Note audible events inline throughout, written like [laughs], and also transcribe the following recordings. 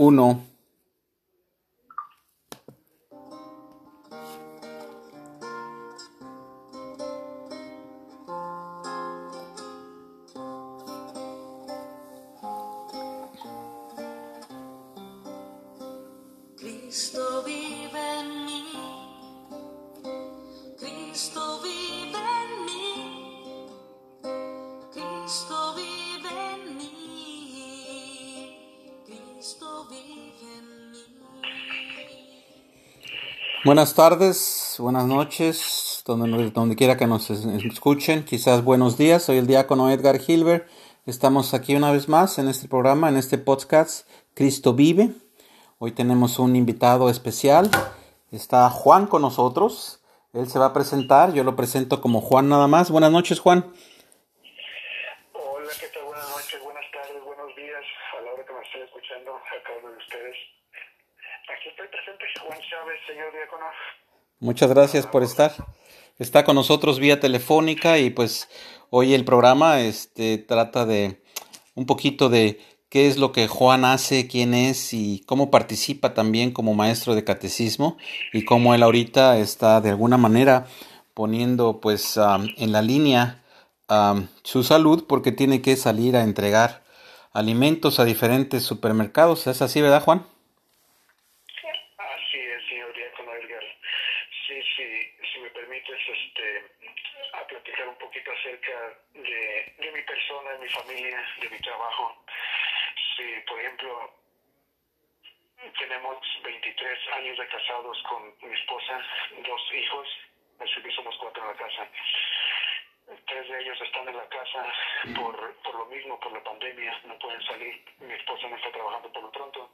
1. Buenas tardes, buenas noches, donde, donde quiera que nos es- escuchen, quizás buenos días. Soy el diácono Edgar Hilbert. Estamos aquí una vez más en este programa, en este podcast Cristo vive. Hoy tenemos un invitado especial. Está Juan con nosotros. Él se va a presentar. Yo lo presento como Juan nada más. Buenas noches, Juan. Hola, ¿qué tal? Buenas noches, buenas tardes, buenos días a la hora que me estén escuchando a cada uno de ustedes. Aquí estoy presente, Juan Chávez, señor diácono. Muchas gracias por estar. Está con nosotros vía telefónica y pues hoy el programa este trata de un poquito de qué es lo que Juan hace, quién es y cómo participa también como maestro de catecismo y cómo él ahorita está de alguna manera poniendo pues en la línea su salud porque tiene que salir a entregar alimentos a diferentes supermercados. ¿Es así, verdad, Juan? Así es, señor diácono Edgar. Sí, sí, si me permites, este, a platicar un poquito acerca de, de mi persona, de mi familia, de mi trabajo. Sí, por ejemplo, tenemos 23 años de casados con mi esposa, dos hijos, así que somos cuatro en la casa. Tres de ellos están en la casa por, por lo mismo, por la pandemia, no pueden salir. Mi esposa no está trabajando por lo pronto.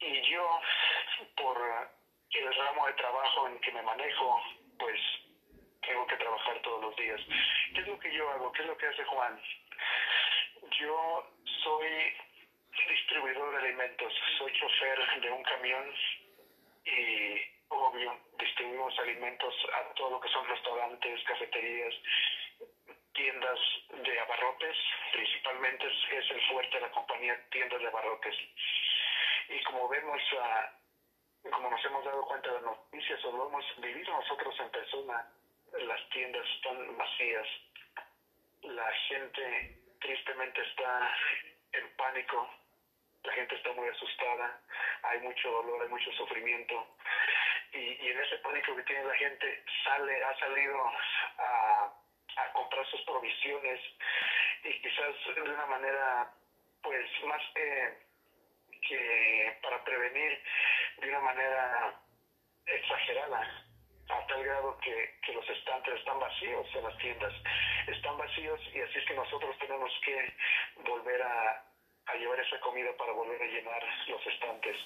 Y yo, por el ramo de trabajo en que me manejo, pues tengo que trabajar todos los días. ¿Qué es lo que yo hago? ¿Qué es lo que hace Juan? Yo soy distribuidor de alimentos, soy chofer de un camión y obvio distribuimos alimentos a todo lo que son restaurantes, cafeterías, tiendas de abarrotes, principalmente es, el fuerte de la compañía tiendas de abarrotes. Y como vemos, ah, como nos hemos dado cuenta de noticias o lo hemos vivido nosotros en persona, las tiendas están vacías, la gente tristemente está en pánico, la gente está muy asustada, hay mucho dolor, hay mucho sufrimiento. Y, en ese pánico que tiene la gente, sale, ha salido a, comprar sus provisiones y quizás de una manera, pues, más que, que para prevenir, de una manera exagerada a tal grado que, que los estantes están vacíos en las tiendas, están vacíos y así es que nosotros tenemos que volver a, a llevar esa comida para volver a llenar los estantes.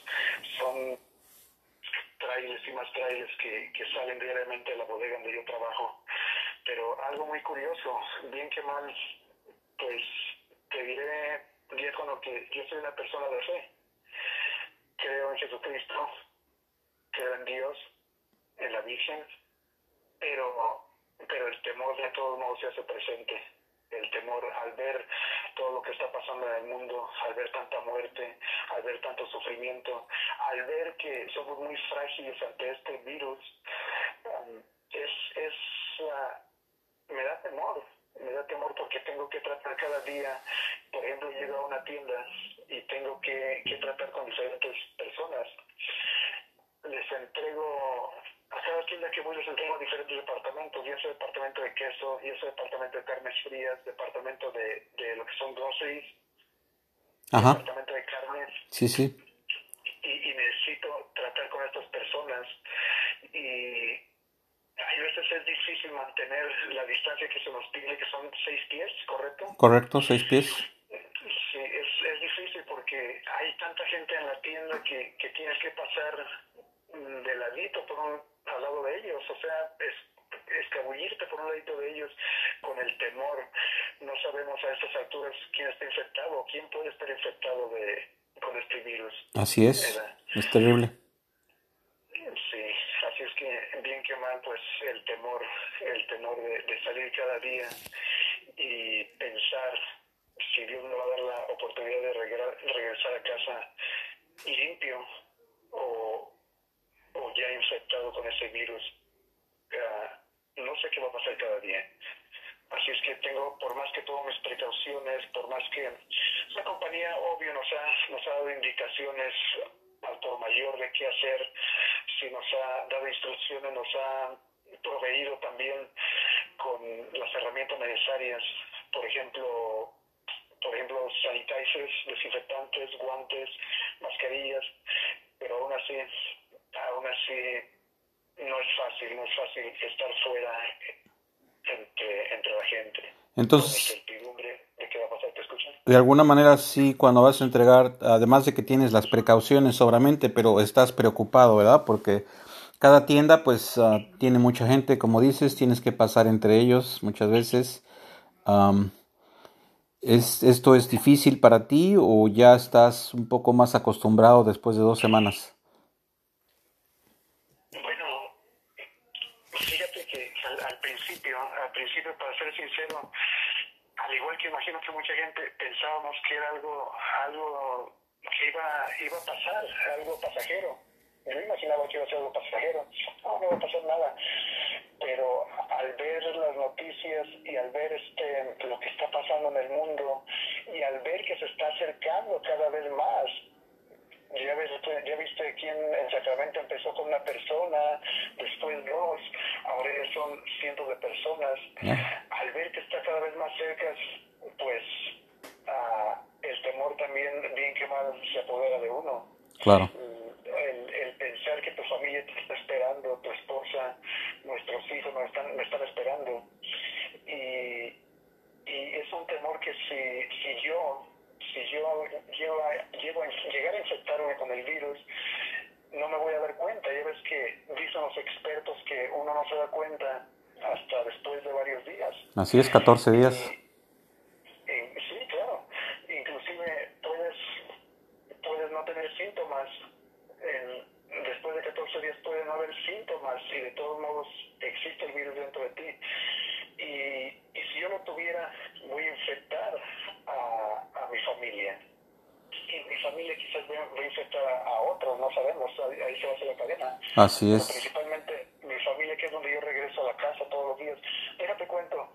Son trailers y más trailers que, que salen diariamente de la bodega donde yo trabajo. Pero algo muy curioso, bien que mal, pues te diré, diácono, que yo soy una persona de fe. Creo en Jesucristo, creo en Dios, en la Virgen, pero, pero el temor de todos modos se hace presente. El temor al ver todo lo que está pasando en el mundo, al ver tanta muerte, al ver tanto sufrimiento, al ver que somos muy frágiles ante este virus, um, es, es ah, me da temor, me da temor porque tengo que tratar cada día, por ejemplo, llego a una tienda y tengo que, que tratar con diferentes personas. Les entrego, cada tienda que voy les entrego a diferentes departamentos, y ese departamento de queso, y ese departamento de carnes frías, departamento de, de lo que son groceries, Ajá. departamento de carnes, Sí, sí. y, y necesito tratar con estas personas y hay veces es difícil mantener la distancia que se nos pide, que son seis pies, ¿correcto? Correcto, seis pies. Sí, es, es difícil porque hay tanta gente en la tienda que, que tienes que pasar mm, de ladito por un, al lado de ellos, o sea, es, escabullirte por un ladito de ellos con el temor. No sabemos a estas alturas quién está infectado o quién puede estar infectado de, con este virus. Así es. Es terrible. Sí, así es que bien que mal, pues el temor, el temor de, de salir cada día y pensar si Dios me va a dar la oportunidad de regresar, regresar a casa limpio o, o ya infectado con ese virus. Ah, no sé qué va a pasar cada día. Así es que tengo, por más que tomo mis precauciones, por más que la compañía, obvio, nos ha, nos ha dado indicaciones al por mayor de qué hacer, si nos ha dado instrucciones, nos ha proveído también con las herramientas necesarias, por ejemplo, por ejemplo, sanitizers, desinfectantes, guantes, mascarillas, pero aún así, aún así no es fácil, no es fácil estar fuera entre, entre la gente. Entonces- de qué va a pasar, ¿te escuchan? De alguna manera sí, cuando vas a entregar, además de que tienes las precauciones sobramente, pero estás preocupado, ¿verdad? Porque cada tienda pues ah, tiene mucha gente, como dices, tienes que pasar entre ellos muchas veces. ¿es, ¿Esto es difícil para ti o ya estás un poco más acostumbrado después de dos semanas? Bueno, fíjate que al, al principio, al principio, para ser sincero, al igual que imagino que mucha gente pensábamos que era algo, algo que iba, iba a pasar, algo pasajero. Yo imaginaba que iba a ser algo pasajero. No, no va a pasar nada. Pero al ver las noticias y al ver este lo que está pasando en el mundo y al ver que se está acercando cada vez más, ya viste, ya viste quién en Sacramento empezó con una persona, después dos, ahora ya son cientos de personas. Ya. Al ver que está cada vez más cerca, pues ah, el temor también, bien que mal, se apodera de uno. Claro. El, el pensar que tu familia te está esperando, tu esposa, nuestros hijos nos están, nos están esperando. Y, y es un temor que si, si yo si yo llego a, llego a llegar a infectarme con el virus, no me voy a dar cuenta. Ya ves que dicen los expertos que uno no se da cuenta hasta después de varios días. Así es, 14 días. Y- y- sí, claro. Inclusive puedes, puedes no tener síntomas. En- después de 14 días puede no haber síntomas y de todos modos existe el virus dentro de ti. Y, y si yo lo tuviera, voy a infectar a, a mi familia. Y mi quizás voy a, infectar a, a otros, no sabemos, ahí, ahí se va a hacer la cadena. Así Pero es. principalmente mi familia, que es donde yo regreso a la casa todos los días. Déjate cuento,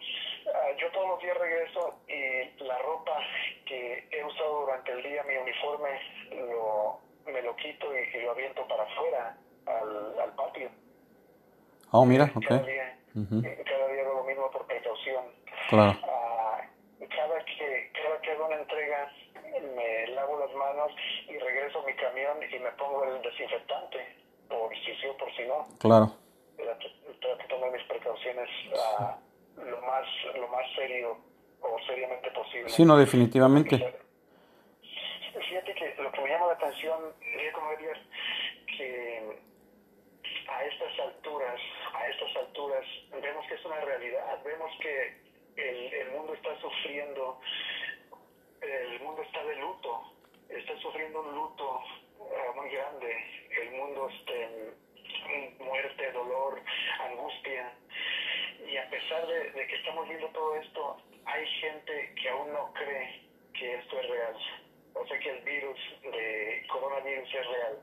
ah, yo todos los días regreso y la ropa que he usado durante el día, mi uniforme, lo, me lo quito y, y lo aviento para afuera, al, al patio. Oh, mira, Cada ok. día, Ujú. cada día hago lo mismo por precaución. Claro. Ah, cada que cada que hago una entrega me lavo las manos y regreso a mi camión y me pongo el desinfectante por si sí o por si no Claro. trato trato de tomar mis precauciones ah, lo más lo más serio o seriamente posible Sí, no, definitivamente. Fíjate que lo que me llama la atención, Diego Javier, que a estas alturas, a estas alturas, vemos que es una realidad, vemos que el, el mundo está sufriendo, está de luto, está sufriendo un luto ah, muy grande, el mundo este, muerte, dolor, angustia, y a pesar de, que estamos viendo todo esto, hay gente que aún no cree que esto es real. O sea que el virus de coronavirus es real.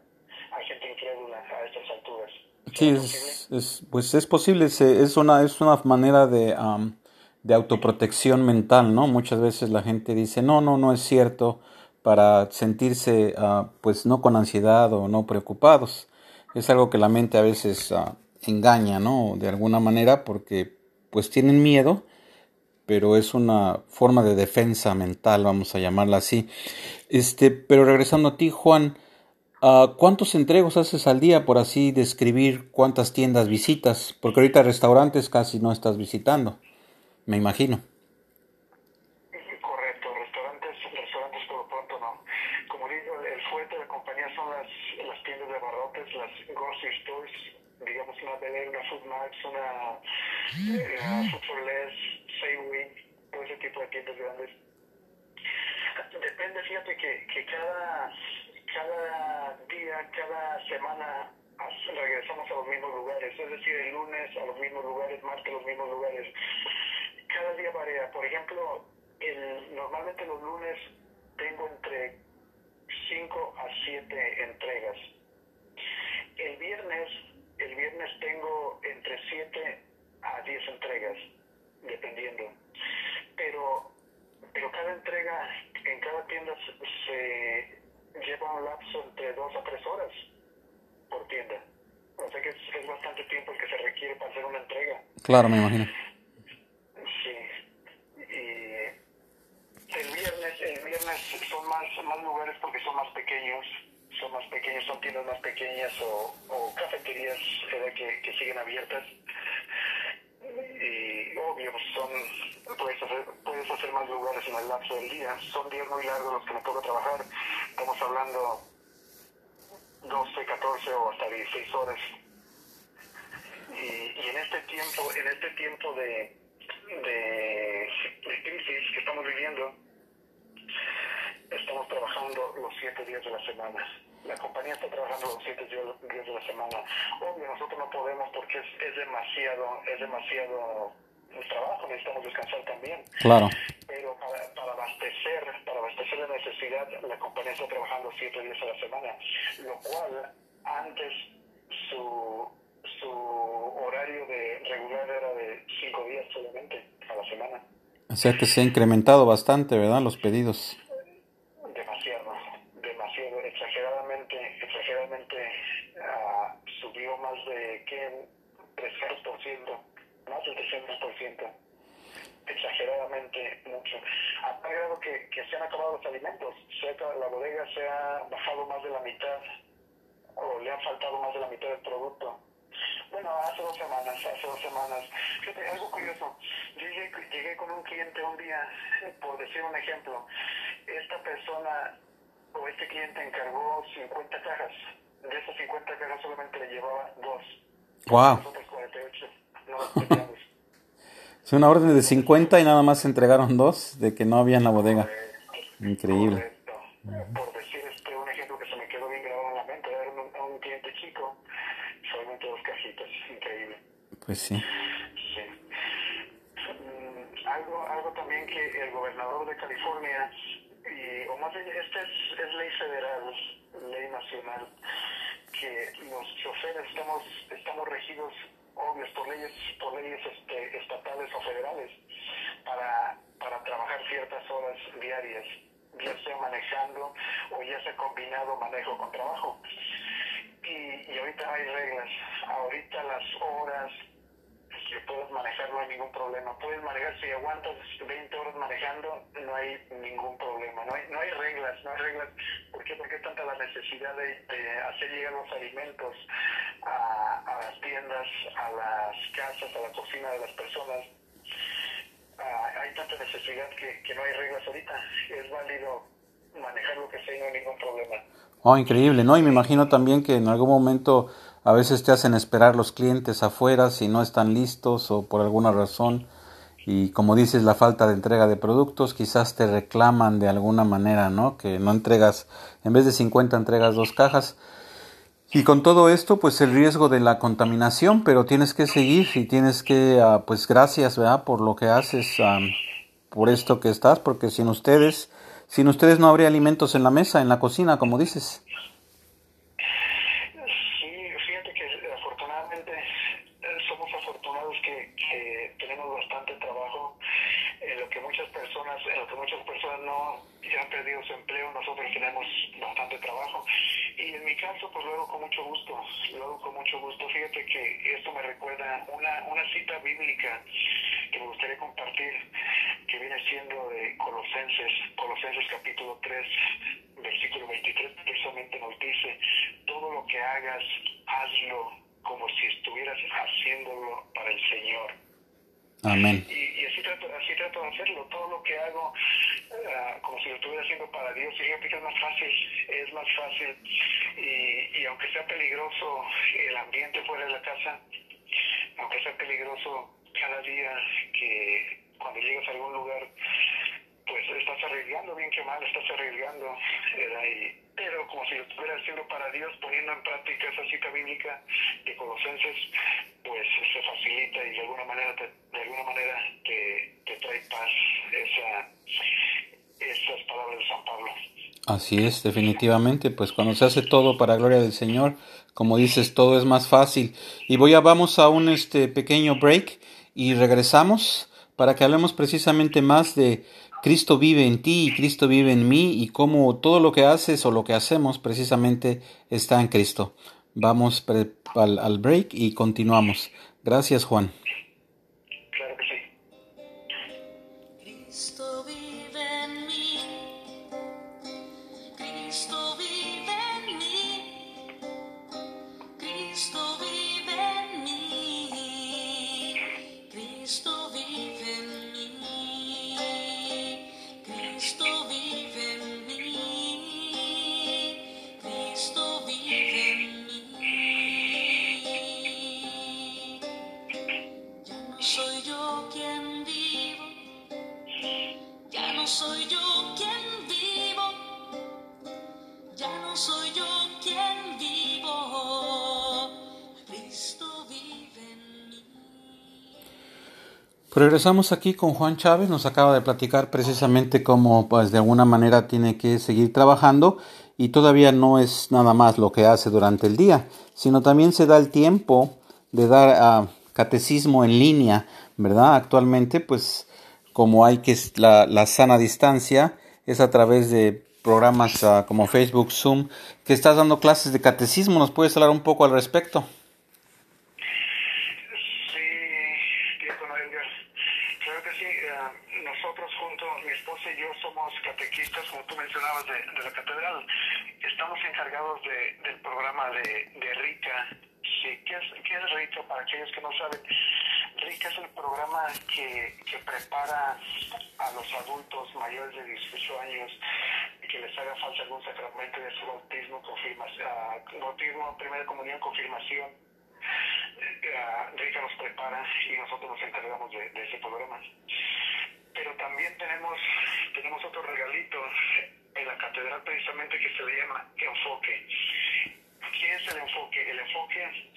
Hay gente incrédula a estas alturas. Sí, ¿Es pues es posible, es una, es una manera de, am, de autoprotección mental, ¿no? Muchas veces la gente dice, no, no, no es cierto, para sentirse, ah, pues, no con ansiedad o no preocupados. Es algo que la mente a veces ah, engaña, ¿no? De alguna manera, porque, pues, tienen miedo, pero es una forma de defensa mental, vamos a llamarla así. Este, pero regresando a ti, Juan, Ah, ¿Cuántos entregos haces al día, por así describir cuántas tiendas visitas? Porque ahorita restaurantes casi no estás visitando, me imagino. Correcto, restaurantes, restaurantes por lo pronto no. Como digo, el fuerte de la compañía son las, las tiendas de barrotes, las grocery stores, digamos una Bel una Food Max, una eh, Food for Less, Safeway, todo ese tipo de tiendas grandes. Depende, fíjate que, que cada, cada día, cada semana regresamos a los mismos lugares, es decir, el lunes a los mismos lugares, martes a los mismos lugares. Cada día varía. Por ejemplo, normalmente los lunes tengo entre 5 a 7 entregas. El viernes, el viernes tengo entre 7 a 10 entregas, dependiendo. Pero, pero cada entrega en cada tienda se, se lleva un lapso entre 2 a 3 horas por tienda. O sea que es, es bastante tiempo el que se requiere para hacer una entrega. Claro, me imagino. Sí. Y el viernes, el viernes son más, más lugares porque son más pequeños, son más pequeños, son tiendas o, cafeterías que, siguen abiertas. Y obvio, son, puedes hacer, puedes hacer más lugares en el lapso del día. Son días muy largos los que me toca trabajar. Estamos hablando 12, 14 o hasta 16 horas. Y, y en este tiempo, en este tiempo de, de, de crisis que estamos viviendo, estamos trabajando los siete días de la semana. La compañía está trabajando los siete días de la semana. Obvio, nosotros no podemos porque es, es demasiado, es demasiado trabajo, necesitamos descansar también. Claro. Pero para, para abastecer, para abastecer la necesidad, la compañía está trabajando siete días a la semana, lo cual antes su, su horario de regular era de cinco días solamente a la semana. O sea que se ha incrementado bastante, ¿verdad? Los pedidos. Demasiado, demasiado, exageradamente, exageradamente ah, subió más de ¿qué? 300%, más del 300%, exageradamente mucho. A tal grado que, que se han acabado los alimentos, se ha- la bodega se ha bajado más de la mitad, o le ha faltado más de la mitad del producto. Bueno, hace dos semanas, hace dos semanas. Fíjate, algo curioso. Yo llegué, llegué con un cliente un día, por decir un ejemplo. Esta persona o este cliente encargó 50 cajas. De esas 50 cajas solamente le llevaba dos. Wow. Las otras 48 no teníamos. [laughs] Es una orden de 50 y nada más se entregaron dos de que no había en la bodega. Increíble. Correcto. Por decir este, un ejemplo que se me quedó bien grabado en la mente, era un, un cliente chico, solamente dos cajitas. Increíble. Pues sí. Sí. Mm, algo, algo también que el gobernador de California, y, o más bien, esta es, es ley federal, ley nacional, que los choferes estamos, estamos regidos, obvios, por leyes, por leyes este, estatales o federales, para, para trabajar ciertas horas diarias, ya sea manejando o ya sea combinado manejo con trabajo. Y, y ahorita hay reglas, ahorita las horas que puedes manejar no hay ningún problema. Puedes manejar, si aguantas 20 horas manejando, no hay ningún problema. No hay, no hay reglas, no hay reglas. ¿Por qué? Porque es tanta la necesidad de, de hacer llegar los alimentos a, a las tiendas, a las casas, a la cocina de las personas. Ah, hay tanta necesidad que, que no hay reglas ahorita. Es válido manejar lo que sea y no hay ningún problema. Oh, increíble, ¿no? Y me imagino también que en algún momento a veces te hacen esperar los clientes afuera si no están listos o por alguna razón. Y como dices, la falta de entrega de productos, quizás te reclaman de alguna manera, ¿no? Que no entregas, en vez de 50 entregas dos cajas. Y con todo esto, pues el riesgo de la contaminación, pero tienes que seguir y tienes que, ah, pues gracias, ¿verdad? Por lo que haces, por esto que estás, porque sin ustedes, sin ustedes no habría alimentos en la mesa, en la cocina, como dices. Sí, fíjate que afortunadamente eh, somos afortunados que, que tenemos bastante trabajo en lo que muchas personas, en lo que muchas personas no ya han perdido su empleo, nosotros tenemos bastante trabajo. Y en mi caso, pues lo hago con mucho gusto, lo hago con mucho gusto. Fíjate que esto me recuerda una, una cita bíblica que me gustaría compartir, que viene siendo de Colosenses, Colosenses capítulo 3, versículo 23, precisamente nos dice, todo lo que hagas, hazlo como si estuvieras haciéndolo para el Señor. Amén. Y, y así, trato, así trato de hacerlo. Todo lo que hago, como si lo estuviera haciendo para Dios, y fíjate es más fácil, es más fácil. Y, y aunque sea peligroso el ambiente fuera de la casa, aunque sea peligroso cada día que cuando llegas a algún lugar, pues estás arriesgando, bien que mal, estás arriesgando. pero como si lo estuviera haciendo para Dios, poniendo en práctica esa cita bíblica de Colosenses, pues se facilita y de alguna manera te, de alguna manera te, te trae paz esa, San Pablo. Así es, definitivamente, pues cuando se hace todo para gloria del Señor, como dices, todo es más fácil. Y voy a vamos a un este pequeño break y regresamos para que hablemos precisamente más de Cristo vive en ti y Cristo vive en mí y cómo todo lo que haces o lo que hacemos precisamente está en Cristo. Vamos al, al break y continuamos. Gracias, Juan. Regresamos aquí con Juan Chávez, nos acaba de platicar precisamente cómo pues de alguna manera tiene que seguir trabajando y todavía no es nada más lo que hace durante el día, sino también se da el tiempo de dar ah, catecismo en línea, ¿verdad? Actualmente pues como hay que la sana distancia es a través de programas ah, como Facebook, Zoom, que estás dando clases de catecismo, ¿nos puedes hablar un poco al respecto? Sí, diácono Edgar. Claro que sí. eh, nosotros junto, mi esposa y yo somos catequistas, como tú mencionabas, de, la catedral. Estamos encargados de, del programa de, de RICA. Sí, ¿qué, es, ¿Qué es RICA? Para aquellos que no saben, RICA es el programa que, prepara a los adultos mayores de 18 años que les haga falta algún sacramento de su bautismo, confirmación, bautismo, primera comunión, confirmación, eh, Rica nos prepara y nosotros nos encargamos de, de ese programa. Pero también tenemos, tenemos otro regalito en la catedral precisamente que se le llama enfoque. ¿Qué es el enfoque? El enfoque,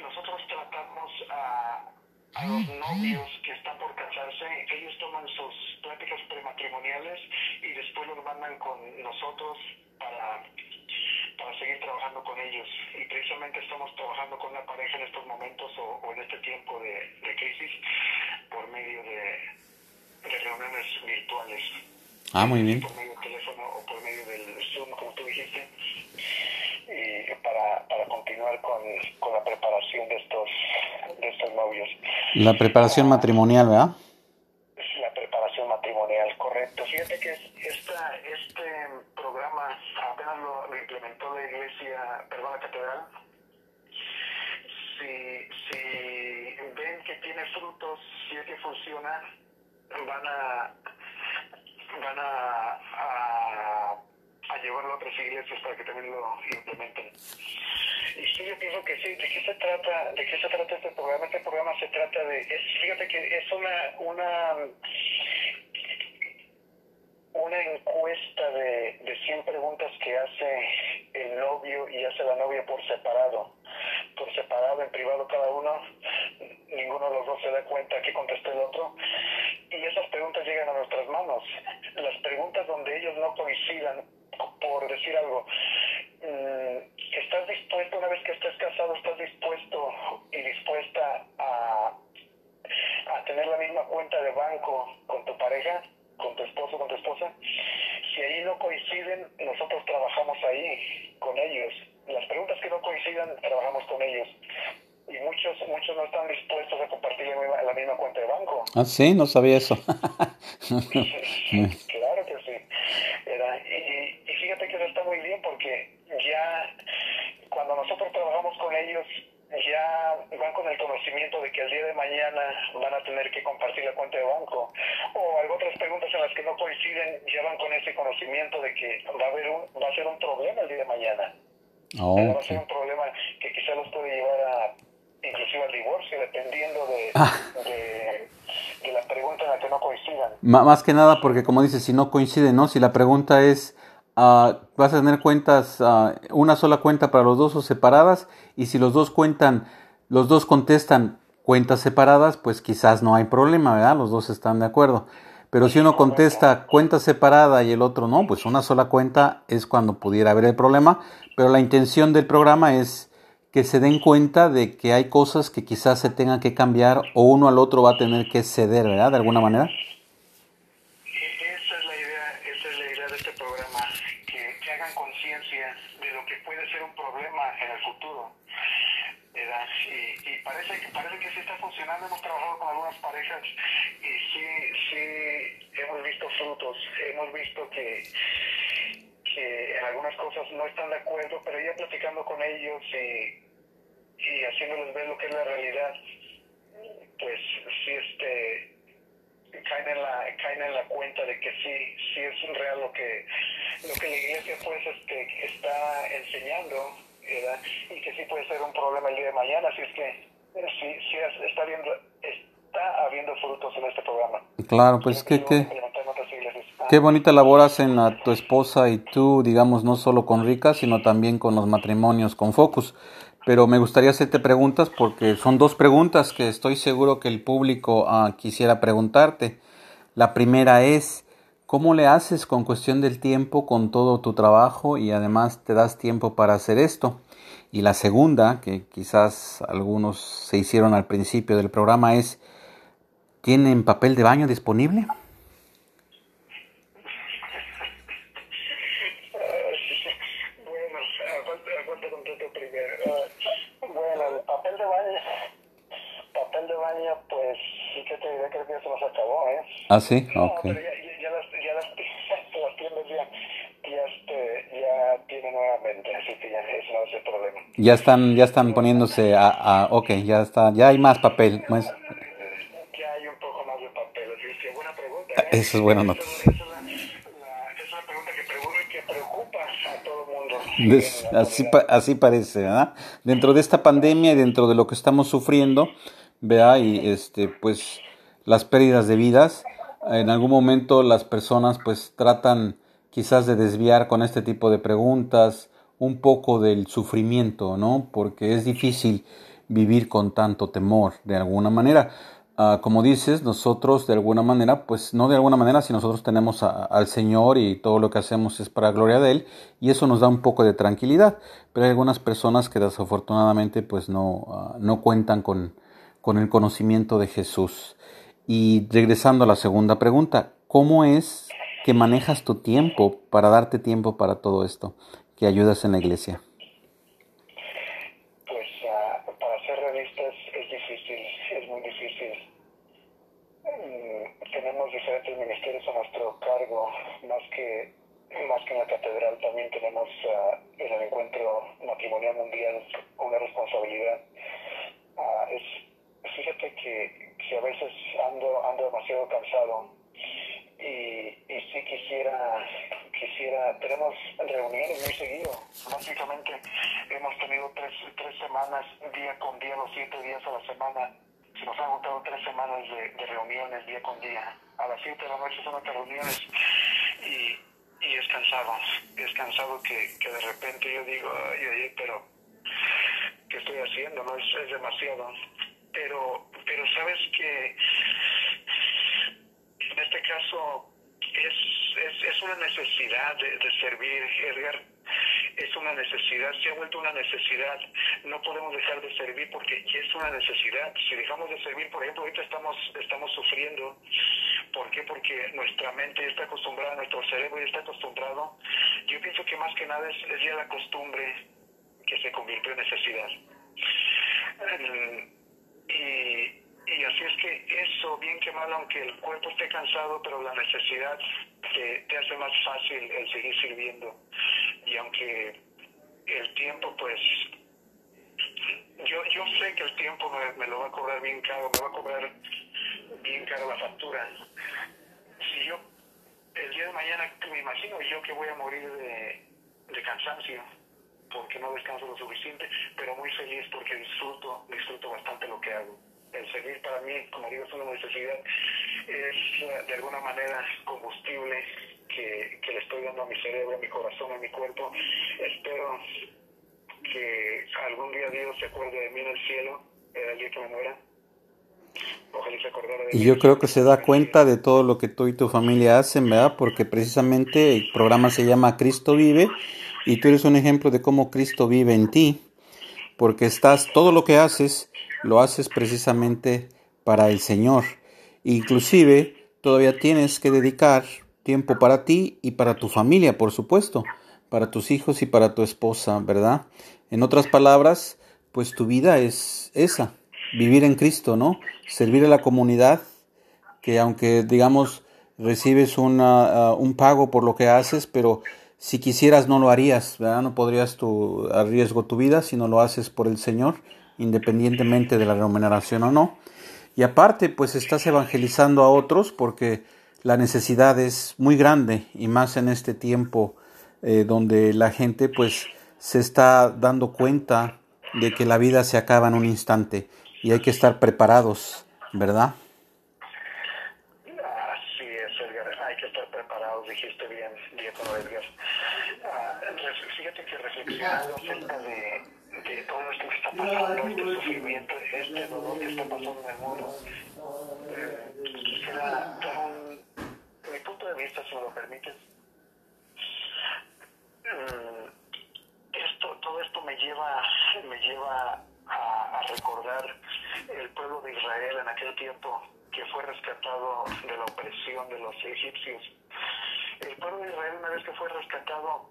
nosotros tratamos a, a los novios que están por casarse, ellos toman sus pláticas prematrimoniales y después los mandan con nosotros para para seguir trabajando con ellos. Y precisamente estamos trabajando con una pareja en estos momentos o, o en este tiempo de, de crisis por medio de, de reuniones virtuales, Ah, muy bien. por medio del teléfono o por medio del Zoom, como tú dijiste, y para, para continuar con, con la preparación de estos, de estos novios. La preparación matrimonial, ¿verdad? Es la preparación matrimonial, correcto. Fíjate que es- esta, este programa apenas lo, lo implementó la iglesia, perdón, la catedral. Si, si ven que tiene frutos, si es que funciona, van a van a, a, a llevarlo a otras iglesias para que también lo implementen. Y sí, yo pienso que sí. ¿De qué se trata? ¿De qué se trata este programa? Este programa se trata de, es, fíjate que es una, una, una encuesta de, de 100 preguntas que hace el novio y hace la novia por separado. Por separado, en privado cada uno. Ninguno de los dos se da cuenta que contestó el otro. Y esas preguntas llegan a nuestras manos. Las preguntas donde ellos no coincidan, por decir algo, mm, ¿estás dispuesto, una vez que estés casado, estás dispuesto y dispuesta a, a tener la misma cuenta de banco con tu pareja, con tu esposo, con tu esposa? Si ahí no coinciden, nosotros trabajamos ahí con ellos. Las preguntas que no coincidan, trabajamos con ellos. Y muchos, muchos no están dispuestos a compartir la misma, la misma cuenta de banco. Ah, sí, no sabía eso. [laughs] claro que sí. Era, y, y fíjate que eso está muy bien porque ya cuando nosotros trabajamos con ellos, ya van con el conocimiento de que el día de mañana van a tener que compartir la cuenta de banco. O algunas otras preguntas en las que no coinciden, ya van con ese conocimiento de que va a, haber un, va a ser un problema el día de mañana. Oh, Va a ok. ser un problema que quizá los puede llevar a inclusive al divorcio, dependiendo de, Ah. de, de la pregunta en la que no coincidan. Ma- más que nada porque como dices, si no coincide, ¿no? Si la pregunta es, ah, vas a tener cuentas, ah, una sola cuenta para los dos o separadas, y si los dos cuentan, los dos contestan cuentas separadas, pues quizás no hay problema, ¿verdad? Los dos están de acuerdo. Pero si uno contesta cuenta separada y el otro no, pues una sola cuenta es cuando pudiera haber el problema, pero la intención del programa es que se den cuenta de que hay cosas que quizás se tengan que cambiar o uno al otro va a tener que ceder, ¿verdad? De alguna manera. Esa es la idea, esa es la idea de este programa, que, que hagan conciencia de lo que puede ser un problema en el futuro. ¿verdad? Y, y parece que parece que sí está funcionando. Hemos trabajado con parejas y sí, sí hemos visto frutos. Hemos visto que, que en algunas cosas no están de acuerdo, pero ya platicando con ellos y, y haciéndoles ver lo que es la realidad, pues sí este caen en la caen en la cuenta de que sí sí es real lo que lo que la iglesia pues este está enseñando y que sí puede ser un problema el día de mañana así es que sí sí es- está viendo está habiendo frutos en este programa Claro, pues que, qué bonita labor hacen a tu esposa y tú, digamos, no solo con Rica, sino también con los matrimonios con Focus. Pero me gustaría hacerte preguntas porque son dos preguntas que estoy seguro que el público ah, quisiera preguntarte. La primera es, ¿cómo le haces con cuestión del tiempo con todo tu trabajo y además te das tiempo para hacer esto? Y la segunda, que quizás algunos se hicieron al principio del programa, es, ¿tienen papel de baño disponible? Ah, bueno, el papel de baño, papel de baño, pues sí que te diré que ya se nos acabó, ¿eh? Ah, sí, No, ok. pero ya, ya, ya las, ya las, [laughs] las tiendas ya, ya, este, ya tienen nuevamente, así que ya eso no es el problema. Ya están, ya están poniéndose a, a- ok, ya está, ya hay más papel. Pues, Ya hay un poco más de papel, así es que buena pregunta. ¿eh? Eso es bueno, Esa no. es- una pregunta que, preocupa- que preocupa a todo el mundo. des- así, así parece, ¿verdad? Dentro de esta pandemia y dentro de lo que estamos sufriendo, vea, y este, pues, las pérdidas de vidas, en algún momento las personas, pues, tratan quizás de desviar con este tipo de preguntas un poco del sufrimiento, ¿no? Porque es difícil vivir con tanto temor, de alguna manera. Ah, como dices, nosotros de alguna manera, pues no de alguna manera, si nosotros tenemos al Señor y todo lo que hacemos es para gloria de Él, y eso nos da un poco de tranquilidad. Pero hay algunas personas que desafortunadamente pues no, ah, no cuentan con, con el conocimiento de Jesús. Y regresando a la segunda pregunta, ¿cómo es que manejas tu tiempo para darte tiempo para todo esto que ayudas en la iglesia? Pues ah, para ser realistas es difícil, es muy difícil. Mm, tenemos diferentes ministerios a nuestro cargo, más que más que en la catedral también tenemos ah, en el encuentro matrimonial mundial una responsabilidad. Ah, es fíjate que, que a veces ando ando demasiado cansado y, y sí quisiera quisiera tenemos reuniones muy seguido básicamente hemos tenido tres, tres semanas día con día los siete días a la semana se nos han juntado tres semanas de, reuniones día con día a las siete de la noche son nuestras reuniones y, y es cansado es cansado que, que de repente yo digo ay, ay, pero ¿qué estoy haciendo? no es, es demasiado pero pero sabes que en este caso es, es, es una necesidad de, de servir, Edgar. Es una necesidad, se ha vuelto una necesidad. No podemos dejar de servir porque es una necesidad. Si dejamos de servir, por ejemplo, ahorita estamos, estamos sufriendo. ¿Por qué? Porque nuestra mente está acostumbrada, nuestro cerebro ya está acostumbrado. Yo pienso que más que nada es, ya la costumbre que se convirtió en necesidad. Mm, Y, así es que eso, bien que mal, aunque el cuerpo esté cansado, pero la necesidad te hace más fácil el seguir sirviendo. Y aunque el tiempo, pues, yo, yo sé que el tiempo me, lo va a cobrar bien caro, me va a cobrar bien caro la factura. Si yo, el día de mañana, me imagino yo que voy a morir de, de cansancio porque no descanso lo suficiente, pero muy feliz porque disfruto, disfruto bastante lo que hago. El servir para mí, como digo, es una necesidad, es eh, de alguna manera combustible que, que le estoy dando a mi cerebro, a mi corazón, a mi cuerpo. Espero que algún día Dios se acuerde de mí en el cielo, el día que me muera. ojalá y se acordara de Y mí. yo creo que se da cuenta de todo lo que tú y tu familia hacen, ¿verdad? Porque precisamente el programa se llama Cristo vive y tú eres un ejemplo de cómo Cristo vive en ti, porque estás, todo lo que haces, lo haces precisamente para el Señor. Inclusive, todavía tienes que dedicar tiempo para ti y para tu familia, por supuesto, para tus hijos y para tu esposa, ¿verdad? En otras palabras, pues tu vida es esa, vivir en Cristo, ¿no? Servir a la comunidad, que aunque digamos recibes una, uh, un pago por lo que haces, pero si quisieras no lo harías, ¿verdad? No podrías tu, a riesgo tu vida si no lo haces por el Señor, independientemente de la remuneración o no. Y aparte, pues estás evangelizando a otros porque la necesidad es muy grande y más en este tiempo eh, donde la gente pues se está dando cuenta de que la vida se acaba en un instante y hay que estar preparados, ¿verdad? Así es, Edgar. Hay que estar preparados, dijiste bien, Diego Edgar. Ref- fíjate que reflexionando acerca de, de todo esto que está pasando, este sufrimiento, este dolor que está pasando en el mundo, eh, quisiera dar un, mi punto de vista, si me lo permites. Mm, me lleva, me lleva a, a recordar el pueblo de Israel en aquel tiempo que fue rescatado de la opresión de los egipcios. El pueblo de Israel una vez que fue rescatado,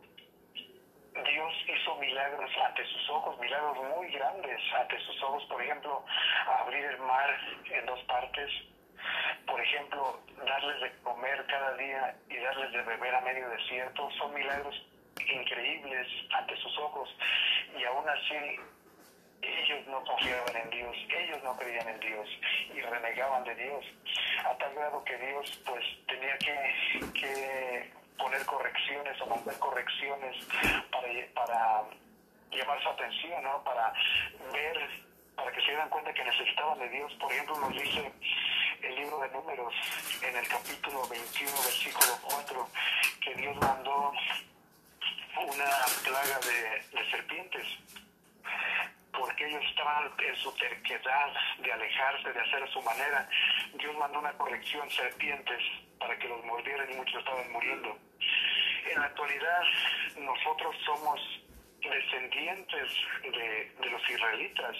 Dios hizo milagros ante sus ojos, milagros muy grandes ante sus ojos, por ejemplo, abrir el mar en dos partes, por ejemplo, darles de comer cada día y darles de beber a medio desierto, son milagros increíbles ante sus ojos y aún así ellos no confiaban en Dios, ellos no creían en Dios y renegaban de Dios, a tal grado que Dios pues tenía que, que poner correcciones o mandar correcciones para, para llamar su atención, ¿no? para ver, para que se dieran cuenta que necesitaban de Dios. Por ejemplo, nos dice el libro de números en el capítulo 21, versículo 4, que Dios mandó una plaga de, de serpientes en su terquedad de alejarse, de hacer a su manera. Dios mandó una corrección, serpientes, para que los mordieran y muchos estaban muriendo. En la actualidad, nosotros somos descendientes de, de los israelitas.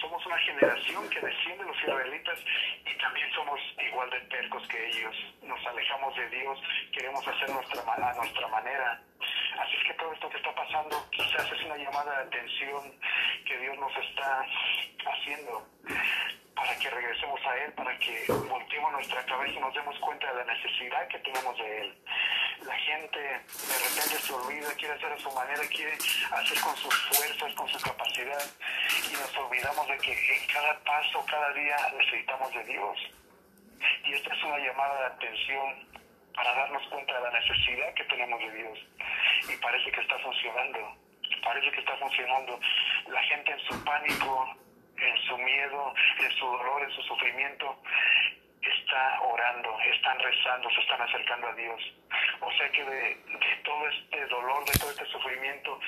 Somos una generación que desciende de los israelitas y también somos igual de tercos que ellos. Nos alejamos de Dios, queremos hacer nuestra, a nuestra manera. Así es que todo esto que está pasando quizás es una llamada de atención que Dios nos está haciendo para que regresemos a Él, para que volteemos nuestra cabeza y nos demos cuenta de la necesidad que tenemos de Él. La gente de repente se olvida, quiere hacer a su manera, quiere hacer con sus fuerzas, con su capacidad y nos olvidamos de que en cada paso, cada día necesitamos de Dios. Y esta es una llamada de atención para darnos cuenta de la necesidad que tenemos de Dios. Y parece que está funcionando. Parece que está funcionando. La gente en su pánico, en su miedo, en su dolor, en su sufrimiento, está orando, están rezando, se están acercando a Dios. O sea que de, todo este dolor, de todo este sufrimiento,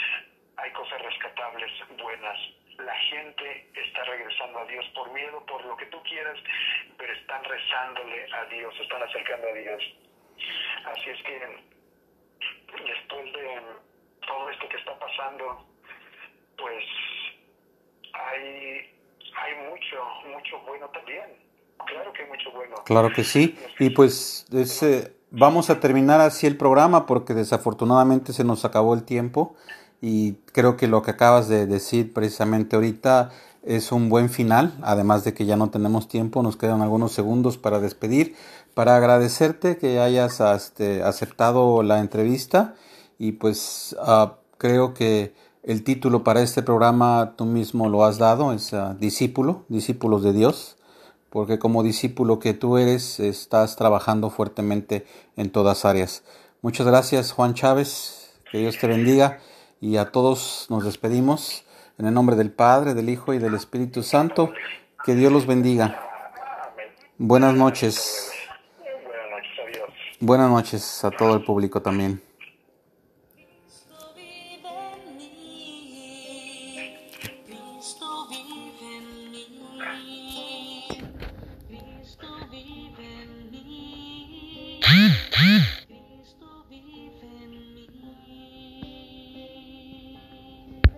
hay cosas rescatables, buenas. La gente está regresando a Dios por miedo, por lo que tú quieras, pero están rezándole a Dios, están acercando a Dios. Así es que después de todo esto que está pasando, pues hay, hay mucho, mucho bueno también. Claro que hay mucho bueno. Claro que sí. Y pues es, eh, vamos a terminar así el programa porque desafortunadamente se nos acabó el tiempo y creo que lo que acabas de decir precisamente ahorita es un buen final, además de que ya no tenemos tiempo, nos quedan algunos segundos para despedir, para agradecerte que hayas este, aceptado la entrevista y pues ah, creo que el título para este programa tú mismo lo has dado, es ah, Discípulo, Discípulos de Dios porque como discípulo que tú eres, estás trabajando fuertemente en todas áreas. Muchas gracias, Juan Chávez, que Dios te bendiga y a todos nos despedimos en el nombre del Padre, del Hijo y del Espíritu Santo. Que Dios los bendiga. Buenas noches. Buenas noches a todo el público también.